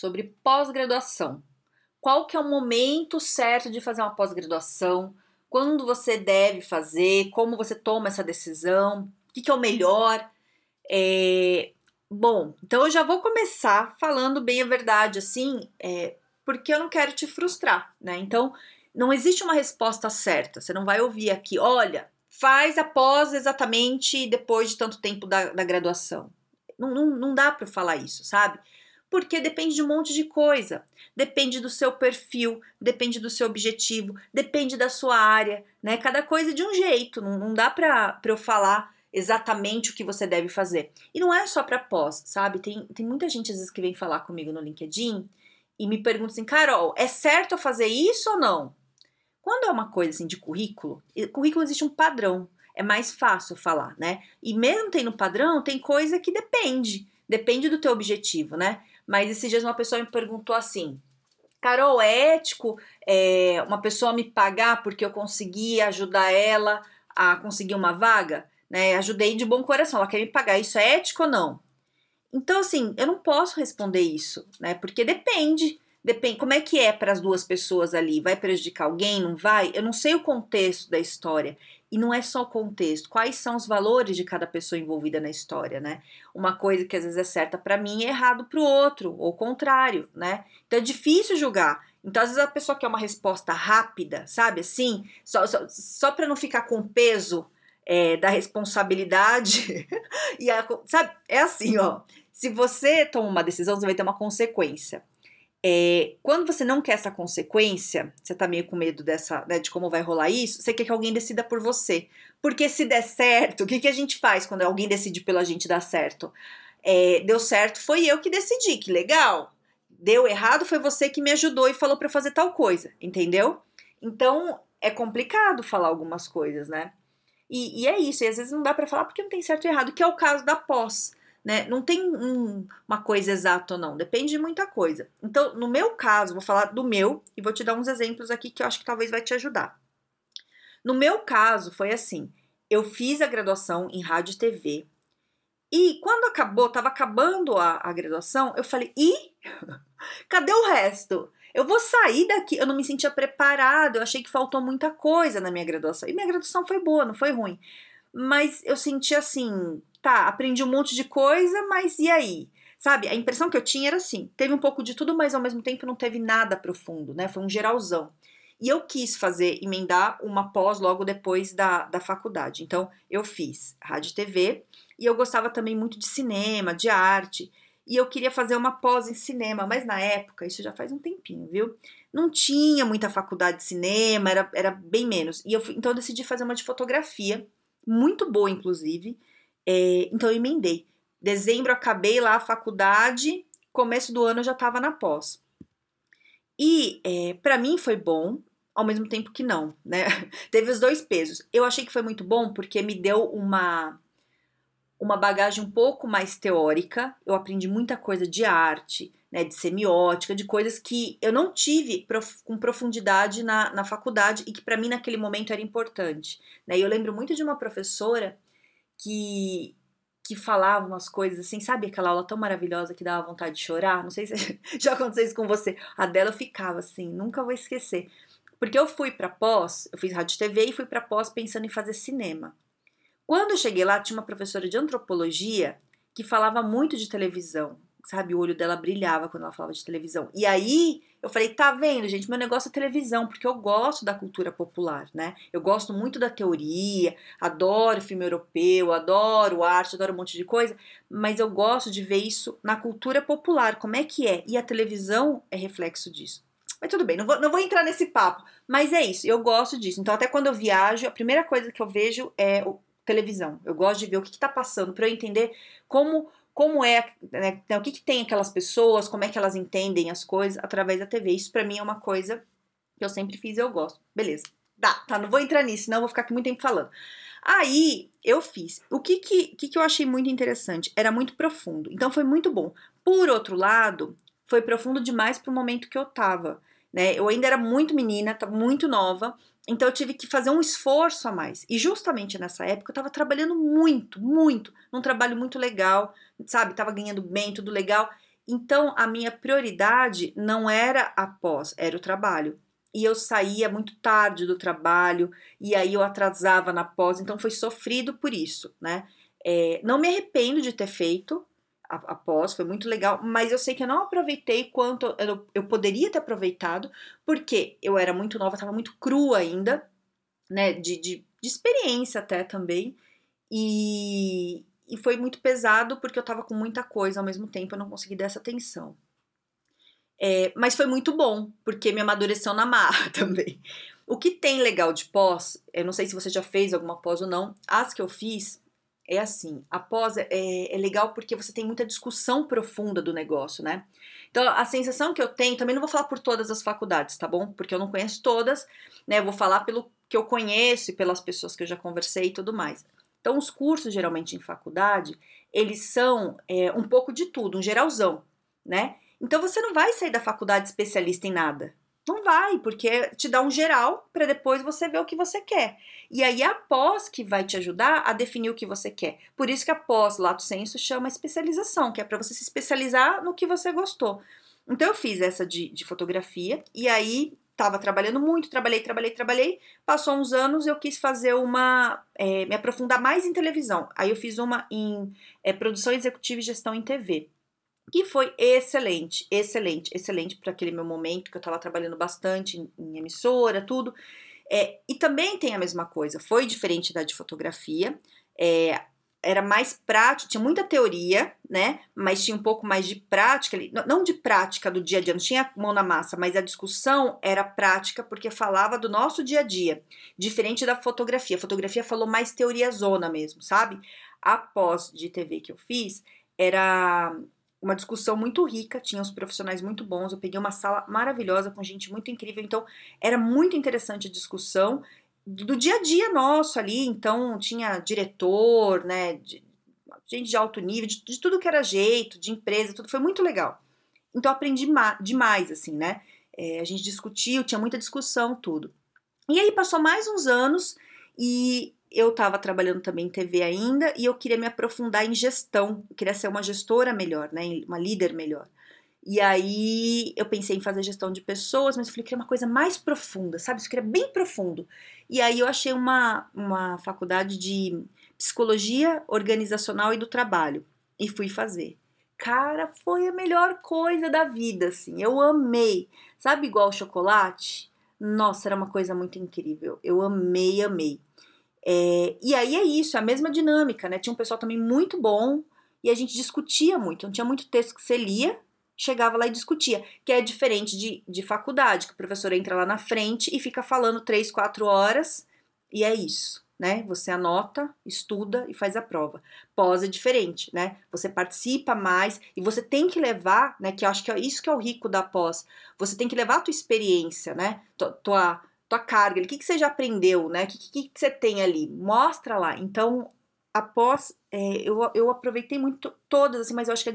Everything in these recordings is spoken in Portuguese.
sobre pós-graduação. Qual que é o momento certo de fazer uma pós-graduação? Quando você deve fazer? Como você toma essa decisão? O que, que é o melhor? É... Bom, então eu já vou começar falando bem a verdade, assim, é... porque eu não quero te frustrar, né? Então, não existe uma resposta certa. Você não vai ouvir aqui, olha, faz após exatamente depois de tanto tempo da, da graduação. Não, não, não dá para falar isso, sabe? Porque depende de um monte de coisa. Depende do seu perfil, depende do seu objetivo, depende da sua área, né? Cada coisa é de um jeito, não, não dá para eu falar exatamente o que você deve fazer. E não é só para pós, sabe? Tem, tem muita gente às vezes que vem falar comigo no LinkedIn e me pergunta assim, Carol, é certo eu fazer isso ou não? Quando é uma coisa assim de currículo, currículo existe um padrão, é mais fácil falar, né? E mesmo tendo padrão, tem coisa que depende, depende do teu objetivo, né? Mas esses dias uma pessoa me perguntou assim: Carol, é ético é, uma pessoa me pagar porque eu consegui ajudar ela a conseguir uma vaga? Né? Ajudei de bom coração, ela quer me pagar. Isso é ético ou não? Então, assim, eu não posso responder isso, né? Porque depende. Depende, como é que é para as duas pessoas ali? Vai prejudicar alguém? Não vai? Eu não sei o contexto da história. E não é só o contexto, quais são os valores de cada pessoa envolvida na história, né? Uma coisa que às vezes é certa para mim é errado para o outro, ou o contrário, né? Então é difícil julgar. Então, às vezes, a pessoa quer uma resposta rápida, sabe? Assim, só, só, só para não ficar com peso é, da responsabilidade. e a, sabe? É assim, ó. Se você toma uma decisão, você vai ter uma consequência. É, quando você não quer essa consequência, você tá meio com medo dessa, né, de como vai rolar isso, você quer que alguém decida por você. Porque se der certo, o que, que a gente faz quando alguém decide pela gente dar certo? É, deu certo, foi eu que decidi, que legal. Deu errado, foi você que me ajudou e falou para fazer tal coisa, entendeu? Então é complicado falar algumas coisas, né? E, e é isso, e às vezes não dá para falar porque não tem certo e errado, que é o caso da pós né? Não tem um, uma coisa exata ou não, depende de muita coisa. Então, no meu caso, vou falar do meu e vou te dar uns exemplos aqui que eu acho que talvez vai te ajudar. No meu caso, foi assim: eu fiz a graduação em rádio e TV. E quando acabou, estava acabando a, a graduação, eu falei: e cadê o resto? Eu vou sair daqui. Eu não me sentia preparada, eu achei que faltou muita coisa na minha graduação. E minha graduação foi boa, não foi ruim. Mas eu senti assim, tá, aprendi um monte de coisa, mas e aí? Sabe, a impressão que eu tinha era assim: teve um pouco de tudo, mas ao mesmo tempo não teve nada profundo, né? Foi um geralzão. E eu quis fazer, emendar uma pós logo depois da, da faculdade. Então, eu fiz rádio e TV e eu gostava também muito de cinema, de arte. E eu queria fazer uma pós em cinema, mas na época, isso já faz um tempinho, viu? Não tinha muita faculdade de cinema, era, era bem menos. E eu, então eu decidi fazer uma de fotografia, muito boa, inclusive. É, então eu emendei. Dezembro acabei lá a faculdade, começo do ano eu já estava na pós. E é, para mim foi bom, ao mesmo tempo que não, né? Teve os dois pesos. Eu achei que foi muito bom porque me deu uma uma bagagem um pouco mais teórica. Eu aprendi muita coisa de arte, né, de semiótica, de coisas que eu não tive prof, com profundidade na, na faculdade e que para mim naquele momento era importante. Né? E eu lembro muito de uma professora que que falava umas coisas assim, sabe aquela aula tão maravilhosa que dava vontade de chorar? Não sei se já aconteceu isso com você. A dela ficava assim, nunca vou esquecer. Porque eu fui para pós, eu fiz rádio e TV e fui para pós pensando em fazer cinema. Quando eu cheguei lá, tinha uma professora de antropologia que falava muito de televisão, sabe? O olho dela brilhava quando ela falava de televisão. E aí eu falei, tá vendo, gente? Meu negócio é televisão, porque eu gosto da cultura popular, né? Eu gosto muito da teoria, adoro filme europeu, adoro arte, adoro um monte de coisa, mas eu gosto de ver isso na cultura popular, como é que é? E a televisão é reflexo disso. Mas tudo bem, não vou, não vou entrar nesse papo, mas é isso, eu gosto disso. Então, até quando eu viajo, a primeira coisa que eu vejo é televisão. Eu gosto de ver o que está passando para eu entender como como é, né, o que, que tem aquelas pessoas, como é que elas entendem as coisas através da TV. Isso para mim é uma coisa que eu sempre fiz e eu gosto. Beleza. Tá, tá, não vou entrar nisso, senão eu vou ficar aqui muito tempo falando. Aí eu fiz. O que que, que que eu achei muito interessante? Era muito profundo. Então foi muito bom. Por outro lado, foi profundo demais pro momento que eu tava. Né? Eu ainda era muito menina, muito nova, então eu tive que fazer um esforço a mais. E justamente nessa época eu estava trabalhando muito, muito, num trabalho muito legal, sabe? Tava ganhando bem, tudo legal. Então a minha prioridade não era a pós, era o trabalho. E eu saía muito tarde do trabalho, e aí eu atrasava na pós, então foi sofrido por isso, né? É, não me arrependo de ter feito, após, foi muito legal, mas eu sei que eu não aproveitei quanto eu, eu poderia ter aproveitado, porque eu era muito nova, estava muito crua ainda, né, de, de, de, experiência até também, e, e foi muito pesado porque eu estava com muita coisa ao mesmo tempo, eu não consegui dar essa atenção. É, mas foi muito bom, porque me amadureceu na marra também. O que tem legal de pós, eu não sei se você já fez alguma pós ou não, as que eu fiz, é assim, a pós é, é, legal porque você tem muita discussão profunda do negócio, né? Então, a sensação que eu tenho, também não vou falar por todas as faculdades, tá bom? Porque eu não conheço todas, né? Eu vou falar pelo que eu conheço e pelas pessoas que eu já conversei e tudo mais. Então, os cursos, geralmente em faculdade, eles são é, um pouco de tudo, um geralzão, né? Então, você não vai sair da faculdade especialista em nada. Não vai, porque te dá um geral para depois você ver o que você quer. E aí a pós que vai te ajudar a definir o que você quer. Por isso que a pós, lato senso, chama especialização, que é para você se especializar no que você gostou. Então eu fiz essa de, de fotografia e aí estava trabalhando muito, trabalhei, trabalhei, trabalhei. Passou uns anos eu quis fazer uma, é, me aprofundar mais em televisão. Aí eu fiz uma em é, produção executiva e gestão em TV que foi excelente, excelente, excelente para aquele meu momento que eu estava trabalhando bastante em, em emissora, tudo. É, e também tem a mesma coisa, foi diferente da de fotografia, é, era mais prático, tinha muita teoria, né? Mas tinha um pouco mais de prática, não de prática do dia a dia, não tinha mão na massa, mas a discussão era prática porque falava do nosso dia a dia, diferente da fotografia. A fotografia falou mais teoria zona mesmo, sabe? A pós de TV que eu fiz era uma discussão muito rica, tinha os profissionais muito bons, eu peguei uma sala maravilhosa com gente muito incrível, então era muito interessante a discussão do dia a dia nosso ali, então tinha diretor, né, de, gente de alto nível, de, de, tudo que era jeito, de empresa, tudo foi muito legal. Então aprendi demais, assim, né, é, a gente discutiu, tinha muita discussão, tudo. E aí passou mais uns anos e eu estava trabalhando também em TV ainda e eu queria me aprofundar em gestão, eu queria ser uma gestora melhor, né, uma líder melhor. E aí eu pensei em fazer gestão de pessoas, mas eu falei que era uma coisa mais profunda, sabe? Isso queria bem profundo. E aí eu achei uma, uma faculdade de psicologia organizacional e do trabalho e fui fazer. Cara, foi a melhor coisa da vida, assim. Eu amei. Sabe igual chocolate? Nossa, era uma coisa muito incrível. Eu amei, amei. É, e aí é isso, é a mesma dinâmica, né? Tinha um pessoal também muito bom e a gente discutia muito. Não tinha muito texto que você lia, chegava lá e discutia, que é diferente de, de faculdade, que o professor entra lá na frente e fica falando três, quatro horas e é isso, né? Você anota, estuda e faz a prova. Pós é diferente, né? Você participa mais e você tem que levar, né? Que eu acho que é isso que é o rico da pós. Você tem que levar a tua experiência, né? Tua, tua tua carga, o que, que você já aprendeu, né? O que, que, que você tem ali? Mostra lá. Então, após, é, eu, eu aproveitei muito todas, assim, mas eu acho que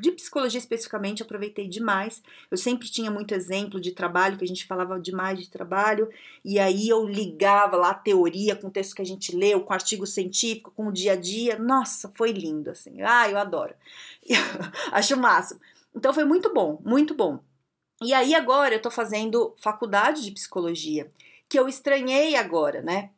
de psicologia especificamente eu aproveitei demais. Eu sempre tinha muito exemplo de trabalho, que a gente falava demais de trabalho, e aí eu ligava lá a teoria com o texto que a gente leu, com artigo científico, com o dia a dia. Nossa, foi lindo, assim. Ah, eu adoro. acho massa. Então foi muito bom, muito bom. E aí agora eu tô fazendo faculdade de psicologia, que eu estranhei agora, né?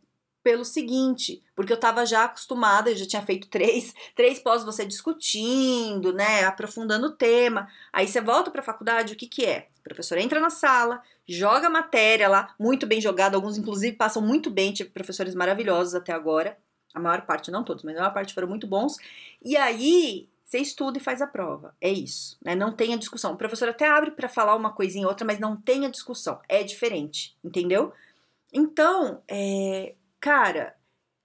Pelo seguinte, porque eu estava já acostumada, eu já tinha feito três, três pós você discutindo, né, aprofundando o tema. Aí você volta para a faculdade, o que que é? O professor entra na sala, joga a matéria lá, muito bem jogado, alguns inclusive passam muito bem, tive professores maravilhosos até agora. A maior parte, não todos, mas a maior parte foram muito bons. E aí você estuda e faz a prova. É isso, né? Não tem a discussão. O professor até abre para falar uma coisinha outra, mas não tem a discussão. É diferente, entendeu? Então, é, cara,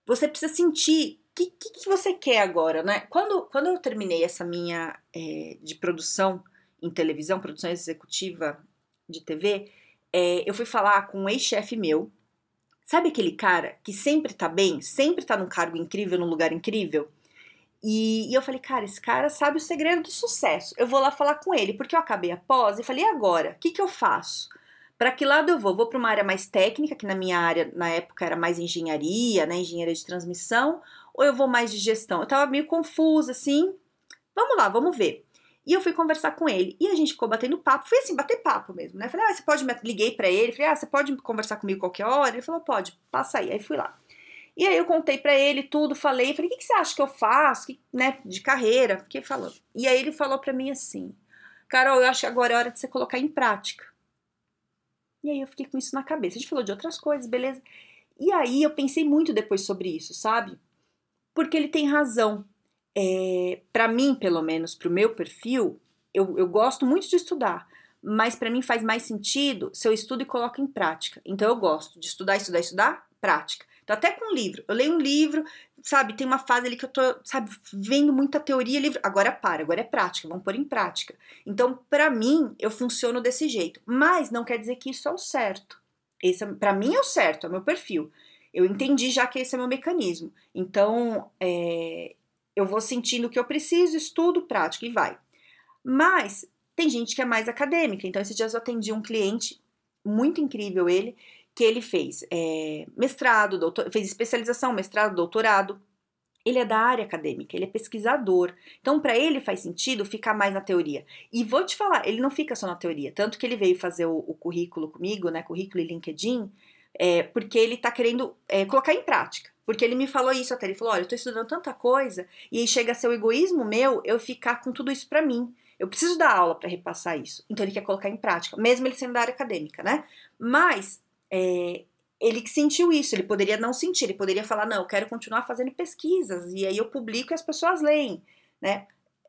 você precisa sentir que, que, que, você quer agora, né? Quando, quando eu terminei essa minha é, de produção em televisão, produção executiva de TV, é, eu fui falar com um ex-chefe meu. Sabe aquele cara que sempre tá bem, sempre tá num cargo incrível, num lugar incrível? E, e, eu falei, cara, esse cara sabe o segredo do sucesso. Eu vou lá falar com ele, porque eu acabei a pós e falei, e agora? O que, que eu faço? Para que lado eu vou? Vou para uma área mais técnica, que na minha área, na época, era mais engenharia, né? Engenharia de transmissão, ou eu vou mais de gestão? Eu tava meio confusa, assim. Vamos lá, vamos ver. E eu fui conversar com ele. E a gente ficou batendo papo. Foi assim, bater papo mesmo, né? Falei, ah, você pode me. Liguei para ele. Falei, ah, você pode conversar comigo qualquer hora? Ele falou, pode, passa aí. Aí fui lá. E aí eu contei para ele tudo, falei, falei, o que, que, você acha que eu faço, que, né, de carreira? Porque falou. E aí ele falou para mim assim, Carol, eu acho que agora é hora de você colocar em prática. E aí eu fiquei com isso na cabeça. A gente falou de outras coisas, beleza? E aí eu pensei muito depois sobre isso, sabe? porque ele tem razão. É, para mim, pelo menos, para o meu perfil, eu, eu gosto muito de estudar, mas para mim faz mais sentido se eu estudo e coloco em prática. Então eu gosto de estudar, estudar, estudar, prática. Então, até com livro. Eu leio um livro, sabe, tem uma fase ali que eu tô, sabe, vendo muita teoria, livro. Agora para, agora é prática, vamos pôr em prática. Então, para mim, eu funciono desse jeito. Mas não quer dizer que isso é o certo. Esse, é, para mim é o certo, é o meu perfil. Eu entendi já que esse é meu mecanismo. Então, é, eu vou sentindo o que eu preciso, estudo, prático e vai. Mas tem gente que é mais acadêmica. Então, esses dias eu atendi um cliente, muito incrível ele, que ele fez é, mestrado, doutor, fez especialização, mestrado, doutorado. Ele é da área acadêmica, ele é pesquisador. Então, para ele faz sentido ficar mais na teoria. E vou te falar, ele não fica só na teoria. Tanto que ele veio fazer o, o currículo comigo, né? Currículo e LinkedIn é, porque ele está querendo é, colocar em prática. Porque ele me falou isso até. Ele falou: olha, eu estou estudando tanta coisa e aí chega a ser o egoísmo meu eu ficar com tudo isso para mim. Eu preciso dar aula para repassar isso. Então ele quer colocar em prática, mesmo ele sendo da área acadêmica, né? Mas é, ele que sentiu isso, ele poderia não sentir, ele poderia falar: não, eu quero continuar fazendo pesquisas e aí eu publico e as pessoas leem, né?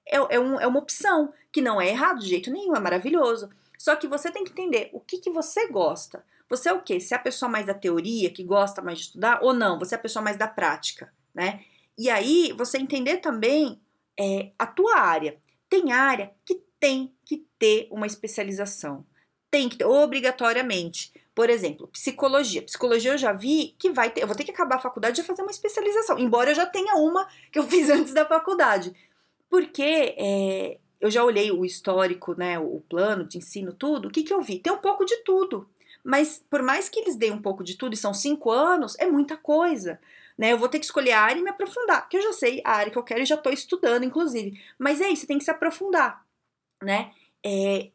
É, é, um, é uma opção que não é errado de jeito nenhum, é maravilhoso. Só que você tem que entender o que, que você gosta. Você é o quê? Você é a pessoa mais da teoria, que gosta mais de estudar, ou não? Você é a pessoa mais da prática, né? E aí, você entender também é, a tua área. Tem área que tem que ter uma especialização. Tem que ter, obrigatoriamente. Por exemplo, psicologia. Psicologia eu já vi que vai ter. Eu vou ter que acabar a faculdade e fazer uma especialização. Embora eu já tenha uma que eu fiz antes da faculdade. Porque é, eu já olhei o histórico, né? O plano de ensino, tudo. O que, que eu vi? Tem um pouco de tudo. Mas por mais que eles deem um pouco de tudo, e são cinco anos, é muita coisa. Né? Eu vou ter que escolher a área e me aprofundar, porque eu já sei a área que eu quero e já estou estudando, inclusive. Mas é isso, você tem que se aprofundar, né? É,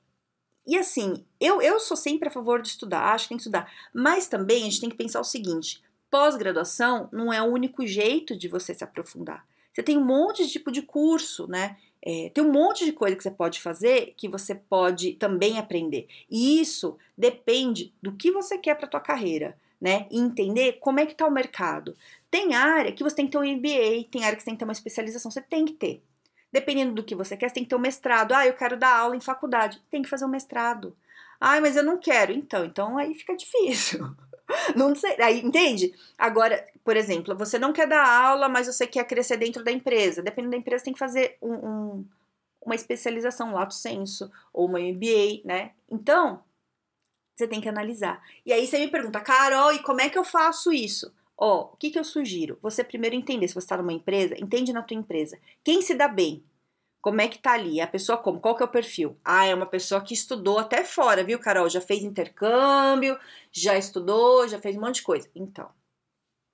e assim, eu, eu sou sempre a favor de estudar, acho que tem que estudar. Mas também a gente tem que pensar o seguinte: pós-graduação não é o único jeito de você se aprofundar. Você tem um monte de tipo de curso, né? É, tem um monte de coisa que você pode fazer que você pode também aprender. E isso depende do que você quer para tua carreira, né? E entender como é que tá o mercado. Tem área que você tem que ter um MBA, tem área que você tem que ter uma especialização, você tem que ter. Dependendo do que você quer, você tem que ter um mestrado. Ah, eu quero dar aula em faculdade. Tem que fazer um mestrado. Ah, mas eu não quero. Então, então aí fica difícil. Não sei, aí, entende? Agora, por exemplo, você não quer dar aula, mas você quer crescer dentro da empresa. Dependendo da empresa, tem que fazer um, um, uma especialização, lato senso, ou uma MBA, né? Então, você tem que analisar. E aí você me pergunta, Carol, e como é que eu faço isso? Ó, o que, que eu sugiro? Você primeiro entender, se você está numa empresa, entende na tua empresa. Quem se dá bem? Como é que tá ali? A pessoa como? Qual que é o perfil? Ah, é uma pessoa que estudou até fora, viu, Carol? Já fez intercâmbio, já estudou, já fez um monte de coisa. Então,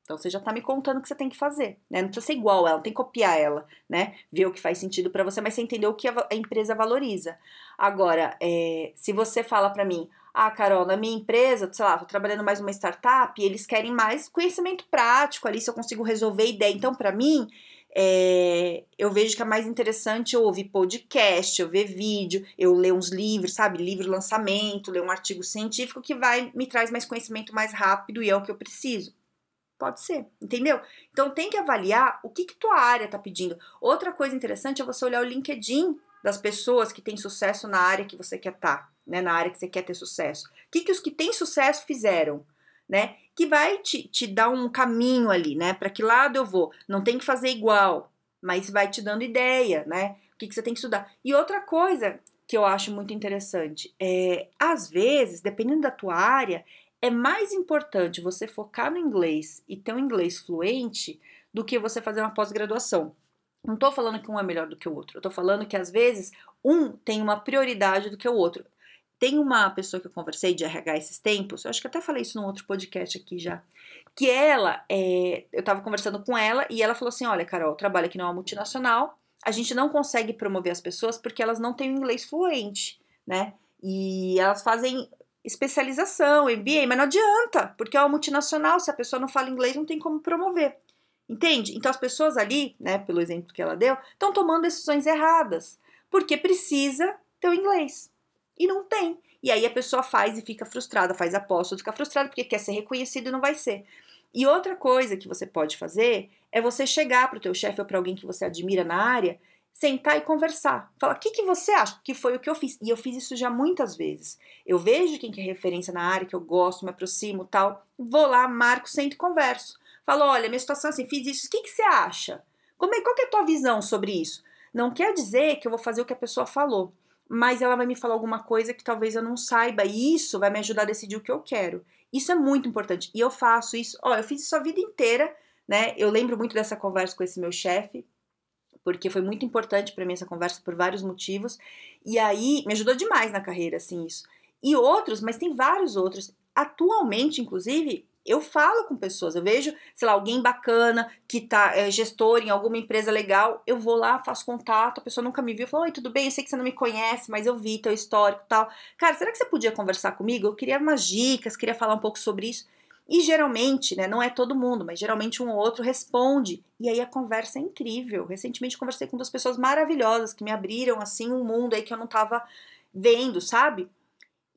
então você já tá me contando o que você tem que fazer, né? Não precisa ser igual ela, tem que copiar ela, né? Ver o que faz sentido para você, mas você entender o que a empresa valoriza. Agora, é, se você fala para mim, ah, Carol, na minha empresa, sei lá, tô trabalhando mais uma startup, e eles querem mais conhecimento prático ali, se eu consigo resolver ideia. Então, para mim, é, eu vejo que é mais interessante eu ouvir podcast, eu ver vídeo, eu ler uns livros, sabe? Livro lançamento, ler um artigo científico que vai me traz mais conhecimento mais rápido e é o que eu preciso. Pode ser, entendeu? Então tem que avaliar o que, que tua área está pedindo. Outra coisa interessante é você olhar o LinkedIn das pessoas que têm sucesso na área que você quer estar, tá, né? Na área que você quer ter sucesso. O que, que os que têm sucesso fizeram? né? Que vai te, te dar um caminho ali, né? Para que lado eu vou? Não tem que fazer igual, mas vai te dando ideia, né? O que, que você tem que estudar. E outra coisa que eu acho muito interessante é, às vezes, dependendo da tua área, é mais importante você focar no inglês e ter um inglês fluente do que você fazer uma pós-graduação. Não estou falando que um é melhor do que o outro, eu estou falando que às vezes um tem uma prioridade do que o outro. Tem uma pessoa que eu conversei de RH esses tempos, eu acho que até falei isso num outro podcast aqui já, que ela, é, eu estava conversando com ela e ela falou assim: Olha, Carol, trabalho aqui numa multinacional, a gente não consegue promover as pessoas porque elas não têm o inglês fluente, né? E elas fazem especialização, MBA, mas não adianta, porque é uma multinacional, se a pessoa não fala inglês, não tem como promover. Entende? Então as pessoas ali, né, pelo exemplo que ela deu, estão tomando decisões erradas, porque precisa ter o inglês. E não tem. E aí a pessoa faz e fica frustrada, faz aposta, fica frustrada porque quer ser reconhecido e não vai ser. E outra coisa que você pode fazer é você chegar para o teu chefe ou para alguém que você admira na área, sentar e conversar. Falar, o que, que você acha que foi o que eu fiz? E eu fiz isso já muitas vezes. Eu vejo quem que é referência na área, que eu gosto, me aproximo tal, vou lá, marco, sento e converso. Falo, olha, minha situação é assim, fiz isso, o que, que você acha? Como é, qual é a tua visão sobre isso? Não quer dizer que eu vou fazer o que a pessoa falou, mas ela vai me falar alguma coisa que talvez eu não saiba, e isso vai me ajudar a decidir o que eu quero. Isso é muito importante. E eu faço isso, ó, eu fiz isso a vida inteira, né? Eu lembro muito dessa conversa com esse meu chefe, porque foi muito importante para mim essa conversa por vários motivos. E aí me ajudou demais na carreira, assim, isso. E outros, mas tem vários outros. Atualmente, inclusive, eu falo com pessoas, eu vejo, sei lá, alguém bacana que tá é, gestor em alguma empresa legal, eu vou lá, faço contato, a pessoa nunca me viu, falo, oi, tudo bem, eu sei que você não me conhece, mas eu vi teu histórico tal. Cara, será que você podia conversar comigo? Eu queria umas dicas, queria falar um pouco sobre isso. E geralmente, né, não é todo mundo, mas geralmente um ou outro responde. E aí a conversa é incrível. Recentemente conversei com duas pessoas maravilhosas que me abriram assim um mundo aí que eu não tava vendo, sabe?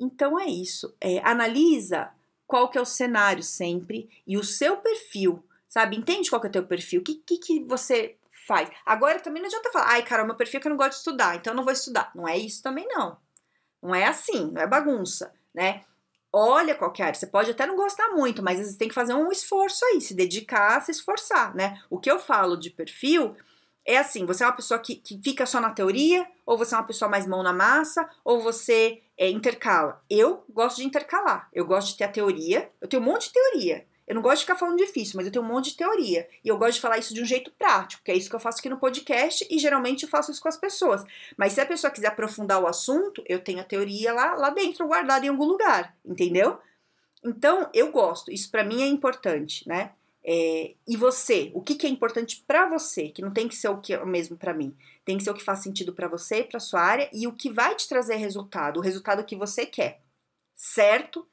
Então é isso. É, analisa qual que é o cenário sempre e o seu perfil, sabe? Entende qual que é o teu perfil, o que, que, que você faz. Agora também não adianta falar, ai, cara, meu perfil é que eu não gosto de estudar, então eu não vou estudar. Não é isso também, não. Não é assim, não é bagunça, né? Olha qualquer área, você pode até não gostar muito, mas você tem que fazer um esforço aí, se dedicar, se esforçar, né? O que eu falo de perfil é assim: você é uma pessoa que, que fica só na teoria, ou você é uma pessoa mais mão na massa, ou você é, intercala. Eu gosto de intercalar. Eu gosto de ter a teoria. Eu tenho um monte de teoria. Eu não gosto de ficar falando difícil, mas eu tenho um monte de teoria. E eu gosto de falar isso de um jeito prático, que é isso que eu faço aqui no podcast e geralmente eu faço isso com as pessoas. Mas se a pessoa quiser aprofundar o assunto, eu tenho a teoria lá, lá dentro, guardada em algum lugar, entendeu? Então, eu gosto. Isso para mim é importante, né? É, e você, o que, que é importante para você, que não tem que ser o que é o mesmo para mim, tem que ser o que faz sentido para você, para sua área e o que vai te trazer resultado, o resultado que você quer, certo?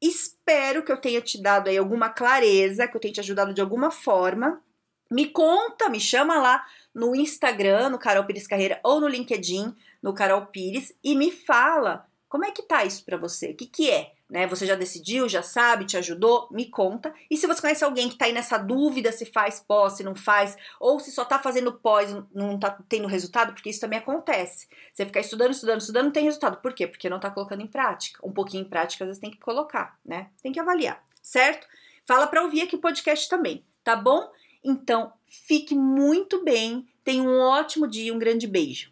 Espero que eu tenha te dado aí alguma clareza, que eu tenha te ajudado de alguma forma. Me conta, me chama lá no Instagram, no Carol Pires Carreira, ou no LinkedIn, no Carol Pires, e me fala como é que tá isso para você, o que, que é? Né? Você já decidiu, já sabe, te ajudou? Me conta. E se você conhece alguém que está aí nessa dúvida se faz pós, se não faz, ou se só está fazendo pós não está tendo resultado, porque isso também acontece. Você ficar estudando, estudando, estudando, não tem resultado. Por quê? Porque não está colocando em prática. Um pouquinho em prática, às vezes tem que colocar, né? Tem que avaliar, certo? Fala para ouvir aqui o podcast também, tá bom? Então, fique muito bem, tenha um ótimo dia, um grande beijo.